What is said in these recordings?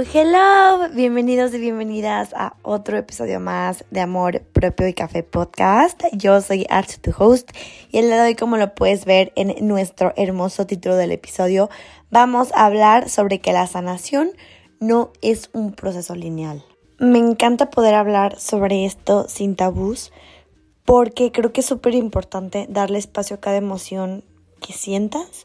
Hello, bienvenidos y bienvenidas a otro episodio más de Amor Propio y Café Podcast. Yo soy Art, tu host, y el día de hoy, como lo puedes ver en nuestro hermoso título del episodio, vamos a hablar sobre que la sanación no es un proceso lineal. Me encanta poder hablar sobre esto sin tabús, porque creo que es súper importante darle espacio a cada emoción que sientas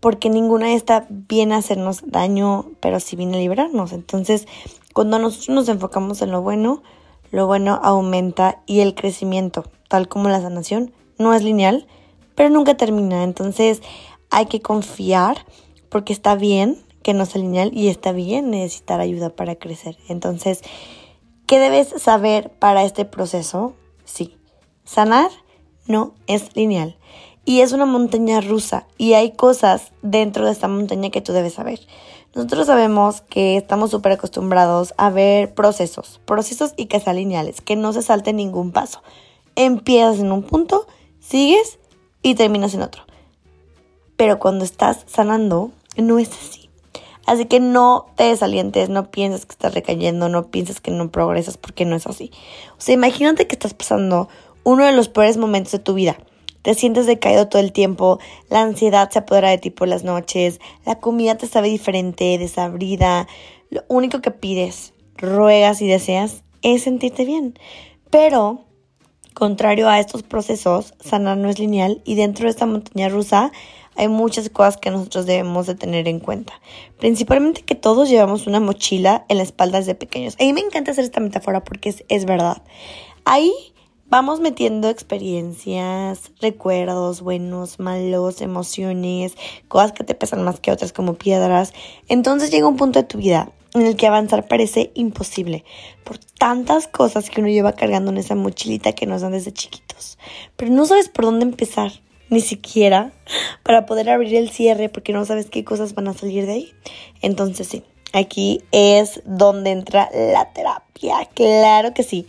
porque ninguna está viene a hacernos daño, pero sí viene a liberarnos. Entonces, cuando nosotros nos enfocamos en lo bueno, lo bueno aumenta y el crecimiento, tal como la sanación, no es lineal, pero nunca termina. Entonces, hay que confiar porque está bien que no sea lineal y está bien necesitar ayuda para crecer. Entonces, ¿qué debes saber para este proceso? Sí, sanar no es lineal y es una montaña rusa y hay cosas dentro de esta montaña que tú debes saber. Nosotros sabemos que estamos súper acostumbrados a ver procesos, procesos y que sean lineales, que no se salte ningún paso. Empiezas en un punto, sigues y terminas en otro. Pero cuando estás sanando, no es así. Así que no te desalientes, no pienses que estás recayendo, no pienses que no progresas porque no es así. O sea, imagínate que estás pasando uno de los peores momentos de tu vida te sientes decaído todo el tiempo, la ansiedad se apodera de ti por las noches, la comida te sabe diferente, desabrida. Lo único que pides, ruegas y deseas es sentirte bien. Pero, contrario a estos procesos, sanar no es lineal y dentro de esta montaña rusa hay muchas cosas que nosotros debemos de tener en cuenta. Principalmente que todos llevamos una mochila en la espalda desde pequeños. A mí me encanta hacer esta metáfora porque es, es verdad. Ahí vamos metiendo experiencias, recuerdos buenos, malos, emociones, cosas que te pesan más que otras como piedras. Entonces llega un punto de tu vida en el que avanzar parece imposible por tantas cosas que uno lleva cargando en esa mochilita que nos dan desde chiquitos. Pero no sabes por dónde empezar, ni siquiera para poder abrir el cierre porque no sabes qué cosas van a salir de ahí. Entonces sí, aquí es donde entra la terapia, claro que sí.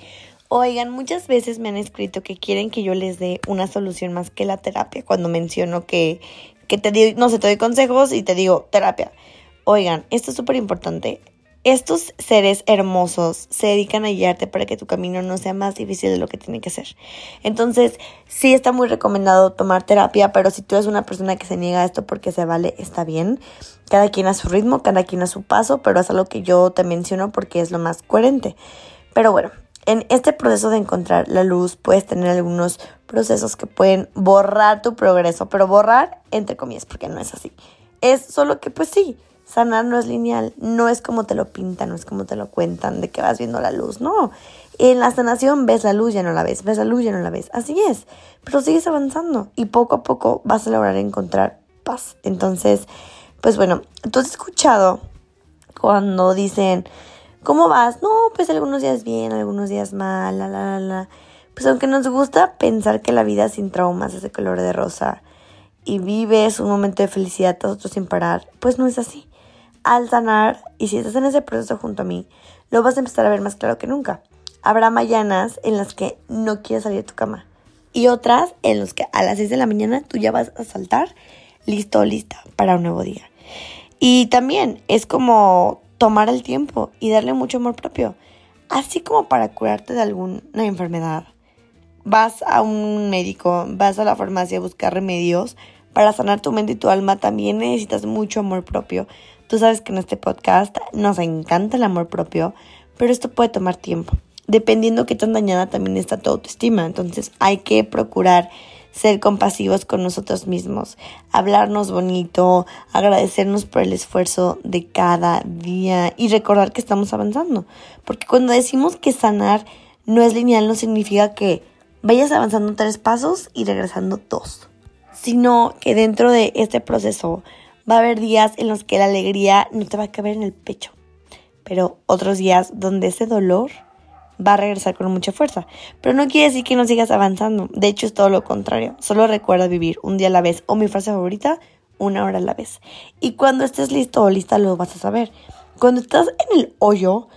Oigan, muchas veces me han escrito que quieren que yo les dé una solución más que la terapia cuando menciono que, que te digo, no sé, te doy consejos y te digo terapia. Oigan, esto es súper importante. Estos seres hermosos se dedican a guiarte para que tu camino no sea más difícil de lo que tiene que ser. Entonces, sí está muy recomendado tomar terapia, pero si tú eres una persona que se niega a esto porque se vale, está bien. Cada quien a su ritmo, cada quien a su paso, pero es algo que yo te menciono porque es lo más coherente. Pero bueno, en este proceso de encontrar la luz puedes tener algunos procesos que pueden borrar tu progreso, pero borrar entre comillas, porque no es así. Es solo que pues sí, sanar no es lineal, no es como te lo pintan, no es como te lo cuentan de que vas viendo la luz, no. En la sanación ves la luz, ya no la ves, ves la luz, ya no la ves, así es, pero sigues avanzando y poco a poco vas a lograr encontrar paz. Entonces, pues bueno, tú has escuchado cuando dicen, ¿Cómo vas? No, pues algunos días bien, algunos días mal, la, la, la. Pues aunque nos gusta pensar que la vida sin traumas es de color de rosa y vives un momento de felicidad tras otro sin parar, pues no es así. Al sanar, y si estás en ese proceso junto a mí, lo vas a empezar a ver más claro que nunca. Habrá mañanas en las que no quieres salir de tu cama y otras en las que a las 6 de la mañana tú ya vas a saltar listo lista para un nuevo día. Y también es como tomar el tiempo y darle mucho amor propio. Así como para curarte de alguna enfermedad. Vas a un médico, vas a la farmacia a buscar remedios. Para sanar tu mente y tu alma también necesitas mucho amor propio. Tú sabes que en este podcast nos encanta el amor propio, pero esto puede tomar tiempo. Dependiendo qué tan dañada también está tu autoestima. Entonces hay que procurar ser compasivos con nosotros mismos, hablarnos bonito, agradecernos por el esfuerzo de cada día y recordar que estamos avanzando. Porque cuando decimos que sanar no es lineal, no significa que vayas avanzando tres pasos y regresando dos, sino que dentro de este proceso va a haber días en los que la alegría no te va a caber en el pecho, pero otros días donde ese dolor va a regresar con mucha fuerza. Pero no quiere decir que no sigas avanzando. De hecho, es todo lo contrario. Solo recuerda vivir un día a la vez o mi frase favorita, una hora a la vez. Y cuando estés listo o lista, lo vas a saber. Cuando estás en el hoyo,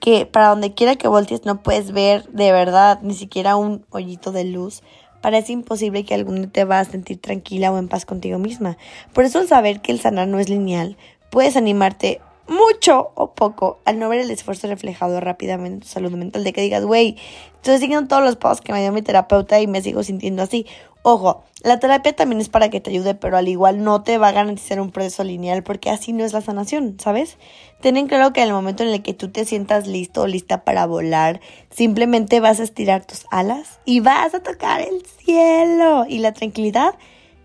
que para donde quiera que voltees no puedes ver de verdad ni siquiera un hoyito de luz, parece imposible que algún día te vas a sentir tranquila o en paz contigo misma. Por eso al saber que el sanar no es lineal, puedes animarte mucho o poco al no ver el esfuerzo reflejado rápidamente en tu salud mental, de que digas, güey, estoy siguiendo todos los pasos que me dio mi terapeuta y me sigo sintiendo así. Ojo, la terapia también es para que te ayude, pero al igual no te va a garantizar un proceso lineal porque así no es la sanación, ¿sabes? Ten claro que en el momento en el que tú te sientas listo o lista para volar, simplemente vas a estirar tus alas y vas a tocar el cielo. Y la tranquilidad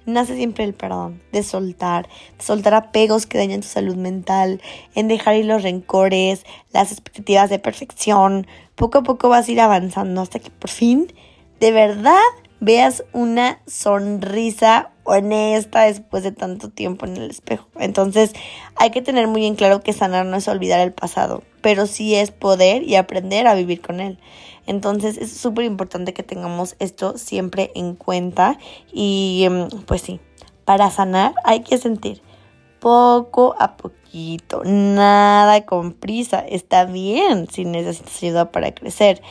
nace siempre el perdón, de soltar, de soltar apegos que dañan tu salud mental, en dejar ir los rencores, las expectativas de perfección. Poco a poco vas a ir avanzando hasta que por fin, de verdad, veas una sonrisa honesta después de tanto tiempo en el espejo. Entonces hay que tener muy en claro que sanar no es olvidar el pasado, pero sí es poder y aprender a vivir con él. Entonces es súper importante que tengamos esto siempre en cuenta y em, pues sí, para sanar hay que sentir poco a poquito, nada con prisa, está bien si necesitas ayuda para crecer.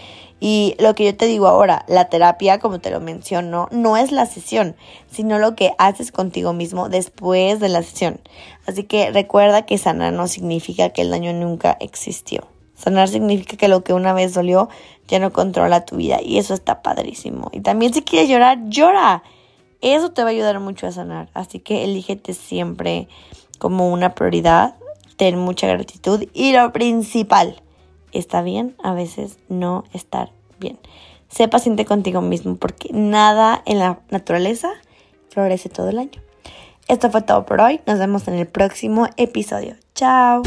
Y lo que yo te digo ahora, la terapia, como te lo menciono, no es la sesión, sino lo que haces contigo mismo después de la sesión. Así que recuerda que sanar no significa que el daño nunca existió. Sanar significa que lo que una vez dolió ya no controla tu vida y eso está padrísimo. Y también si quieres llorar, llora. Eso te va a ayudar mucho a sanar. Así que elígete siempre como una prioridad. Ten mucha gratitud y lo principal, está bien a veces no estar bien. Sé paciente contigo mismo porque nada en la naturaleza florece todo el año. Esto fue todo por hoy. Nos vemos en el próximo episodio. Chao.